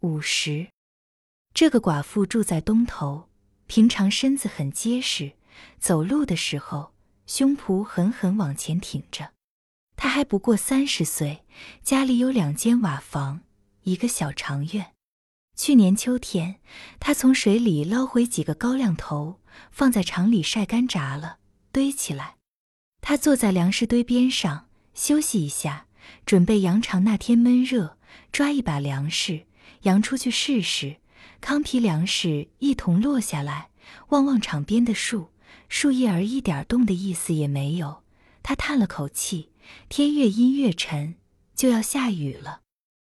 五十。这个寡妇住在东头，平常身子很结实，走路的时候胸脯狠狠往前挺着。她还不过三十岁，家里有两间瓦房，一个小长院。去年秋天，她从水里捞回几个高粱头，放在厂里晒干炸了，堆起来。她坐在粮食堆边上休息一下，准备扬长那天闷热，抓一把粮食扬出去试试。糠皮粮食一同落下来，望望场边的树，树叶儿一点动的意思也没有。他叹了口气，天越阴越沉，就要下雨了。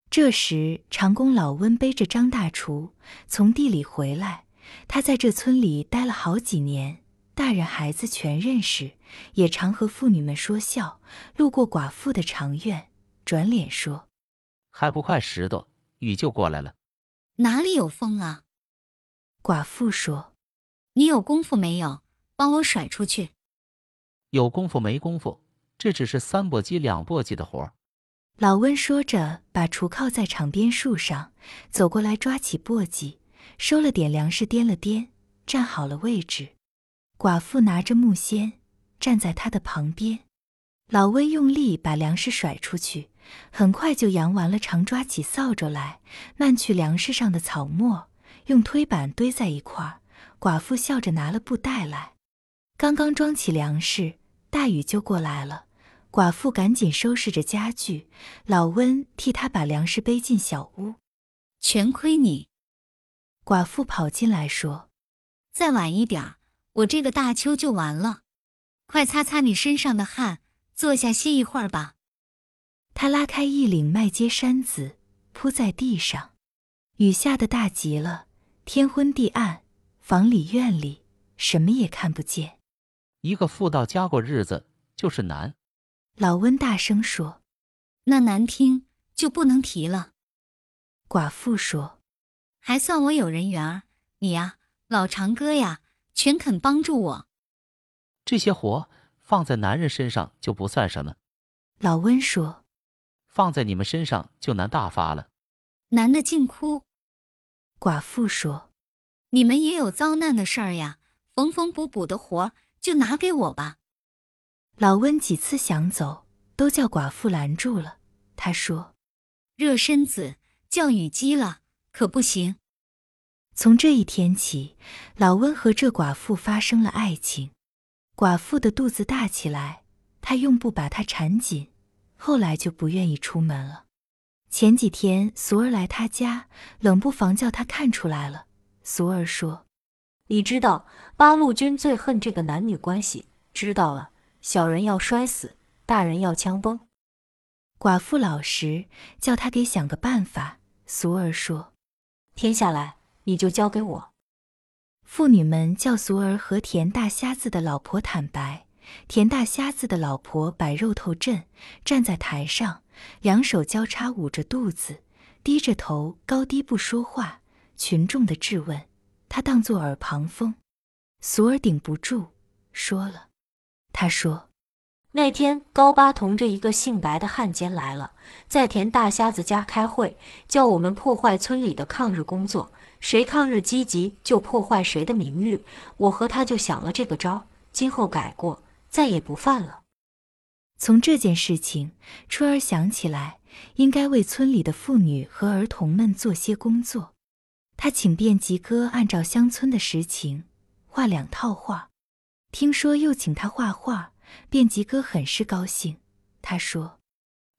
这时，长工老温背着张大厨从地里回来。他在这村里待了好几年，大人孩子全认识，也常和妇女们说笑。路过寡妇的长院，转脸说：“还不快拾掇，雨就过来了。”哪里有风啊？寡妇说：“你有功夫没有？帮我甩出去。”有功夫没功夫，这只是三簸箕两簸箕的活儿。老温说着，把锄靠在场边树上，走过来抓起簸箕，收了点粮食，掂了掂，站好了位置。寡妇拿着木锨，站在他的旁边。老温用力把粮食甩出去。很快就扬完了，长抓起扫帚来，漫去粮食上的草沫，用推板堆在一块儿。寡妇笑着拿了布袋来，刚刚装起粮食，大雨就过来了。寡妇赶紧收拾着家具，老温替她把粮食背进小屋。全亏你！寡妇跑进来说：“再晚一点，我这个大秋就完了。快擦擦你身上的汗，坐下歇一会儿吧。”他拉开一领麦秸衫子铺在地上，雨下的大极了，天昏地暗，房里院里什么也看不见。一个妇道家过日子就是难。老温大声说：“那难听就不能提了。”寡妇说：“还算我有人缘儿，你呀，老长哥呀，全肯帮助我。这些活放在男人身上就不算什么。”老温说。放在你们身上就难大发了，男的竟哭。寡妇说：“你们也有遭难的事儿呀，缝缝补补的活就拿给我吧。”老温几次想走，都叫寡妇拦住了。他说：“热身子，叫雨积了可不行。”从这一天起，老温和这寡妇发生了爱情。寡妇的肚子大起来，他用布把它缠紧。后来就不愿意出门了。前几天俗儿来他家，冷不防叫他看出来了。俗儿说：“你知道八路军最恨这个男女关系，知道了，小人要摔死，大人要枪崩。”寡妇老实，叫他给想个办法。俗儿说：“天下来，你就交给我。”妇女们叫俗儿和田大瞎子的老婆坦白。田大瞎子的老婆摆肉头阵，站在台上，两手交叉捂着肚子，低着头，高低不说话。群众的质问，他当作耳旁风。俗儿顶不住，说了。他说：“那天高八同着一个姓白的汉奸来了，在田大瞎子家开会，叫我们破坏村里的抗日工作，谁抗日积极就破坏谁的名誉。我和他就想了这个招，今后改过。”再也不犯了。从这件事情，春儿想起来，应该为村里的妇女和儿童们做些工作。他请便吉哥按照乡村的实情画两套画，听说又请他画画，卞吉哥很是高兴。他说：“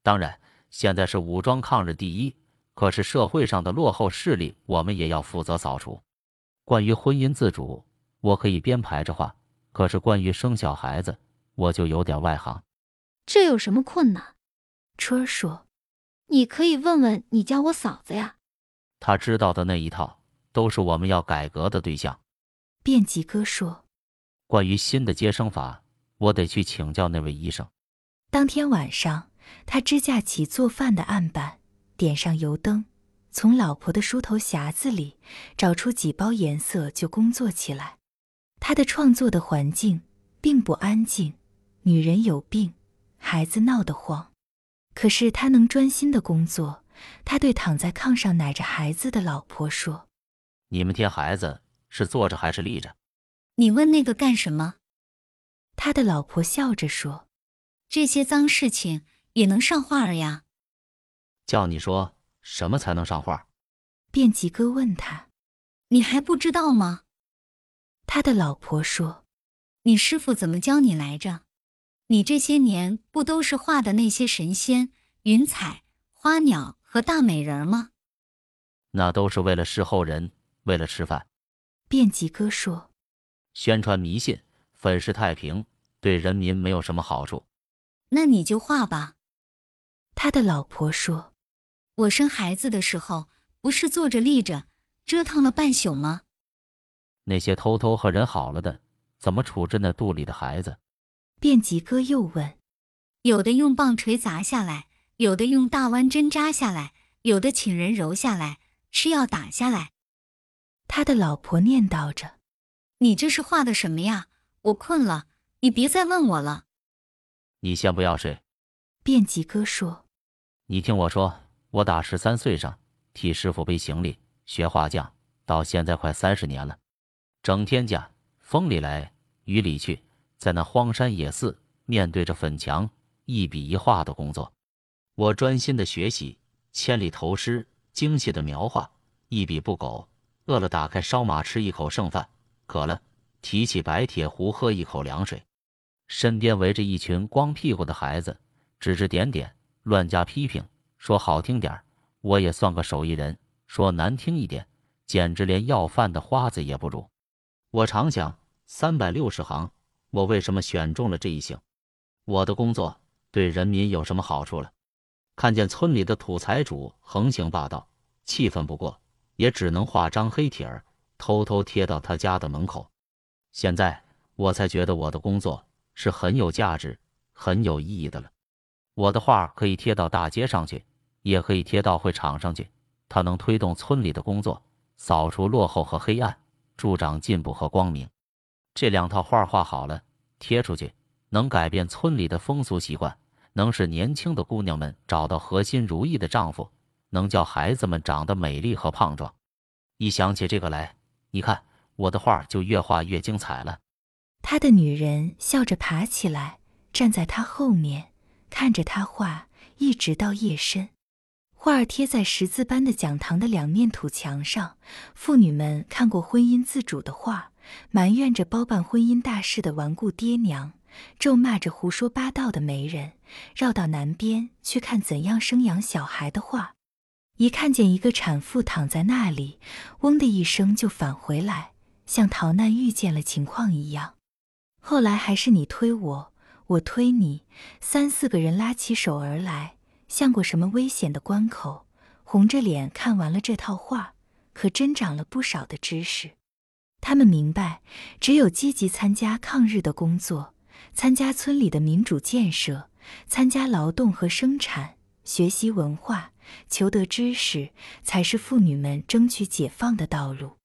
当然，现在是武装抗日第一，可是社会上的落后势力，我们也要负责扫除。关于婚姻自主，我可以编排着话，可是关于生小孩子。”我就有点外行，这有什么困难？春儿说：“你可以问问你家我嫂子呀，她知道的那一套都是我们要改革的对象。”便吉哥说：“关于新的接生法，我得去请教那位医生。”当天晚上，他支架起做饭的案板，点上油灯，从老婆的梳头匣子里找出几包颜色，就工作起来。他的创作的环境并不安静。女人有病，孩子闹得慌，可是他能专心的工作，他对躺在炕上奶着孩子的老婆说：“你们贴孩子是坐着还是立着？”你问那个干什么？他的老婆笑着说：“这些脏事情也能上画儿呀？”叫你说什么才能上画？便吉哥问他：“你还不知道吗？”他的老婆说：“你师傅怎么教你来着？你这些年不都是画的那些神仙、云彩、花鸟和大美人吗？”那都是为了侍候人，为了吃饭。便吉哥说：“宣传迷信，粉饰太平，对人民没有什么好处。”那你就画吧。他的老婆说：“我生孩子的时候，不是坐着立着，折腾了半宿吗？”那些偷偷和人好了的，怎么处置那肚里的孩子？便吉哥又问：“有的用棒槌砸下来，有的用大弯针扎下来，有的请人揉下来，吃药打下来。”他的老婆念叨着：“你这是画的什么呀？我困了，你别再问我了。”你先不要睡。卞吉哥说：“你听我说，我打十三岁上替师傅背行李学画匠，到现在快三十年了。”整天家风里来雨里去，在那荒山野寺面对着粉墙一笔一画的工作，我专心的学习，千里投诗，精细的描画，一笔不苟。饿了打开烧马吃一口剩饭，渴了提起白铁壶喝一口凉水。身边围着一群光屁股的孩子，指指点点，乱加批评。说好听点我也算个手艺人；说难听一点，简直连要饭的花子也不如。我常想，三百六十行，我为什么选中了这一行？我的工作对人民有什么好处了？看见村里的土财主横行霸道，气愤不过，也只能画张黑帖儿，偷偷贴到他家的门口。现在我才觉得我的工作是很有价值、很有意义的了。我的画可以贴到大街上去，也可以贴到会场上去，它能推动村里的工作，扫除落后和黑暗。助长进步和光明，这两套画画好了，贴出去能改变村里的风俗习惯，能使年轻的姑娘们找到合心如意的丈夫，能叫孩子们长得美丽和胖壮。一想起这个来，你看我的画就越画越精彩了。他的女人笑着爬起来，站在他后面，看着他画，一直到夜深。画贴在十字般的讲堂的两面土墙上，妇女们看过婚姻自主的画，埋怨着包办婚姻大事的顽固爹娘，咒骂着胡说八道的媒人，绕到南边去看怎样生养小孩的画。一看见一个产妇躺在那里，嗡的一声就返回来，像逃难遇见了情况一样。后来还是你推我，我推你，三四个人拉起手而来。像过什么危险的关口，红着脸看完了这套画，可真长了不少的知识。他们明白，只有积极参加抗日的工作，参加村里的民主建设，参加劳动和生产，学习文化，求得知识，才是妇女们争取解放的道路。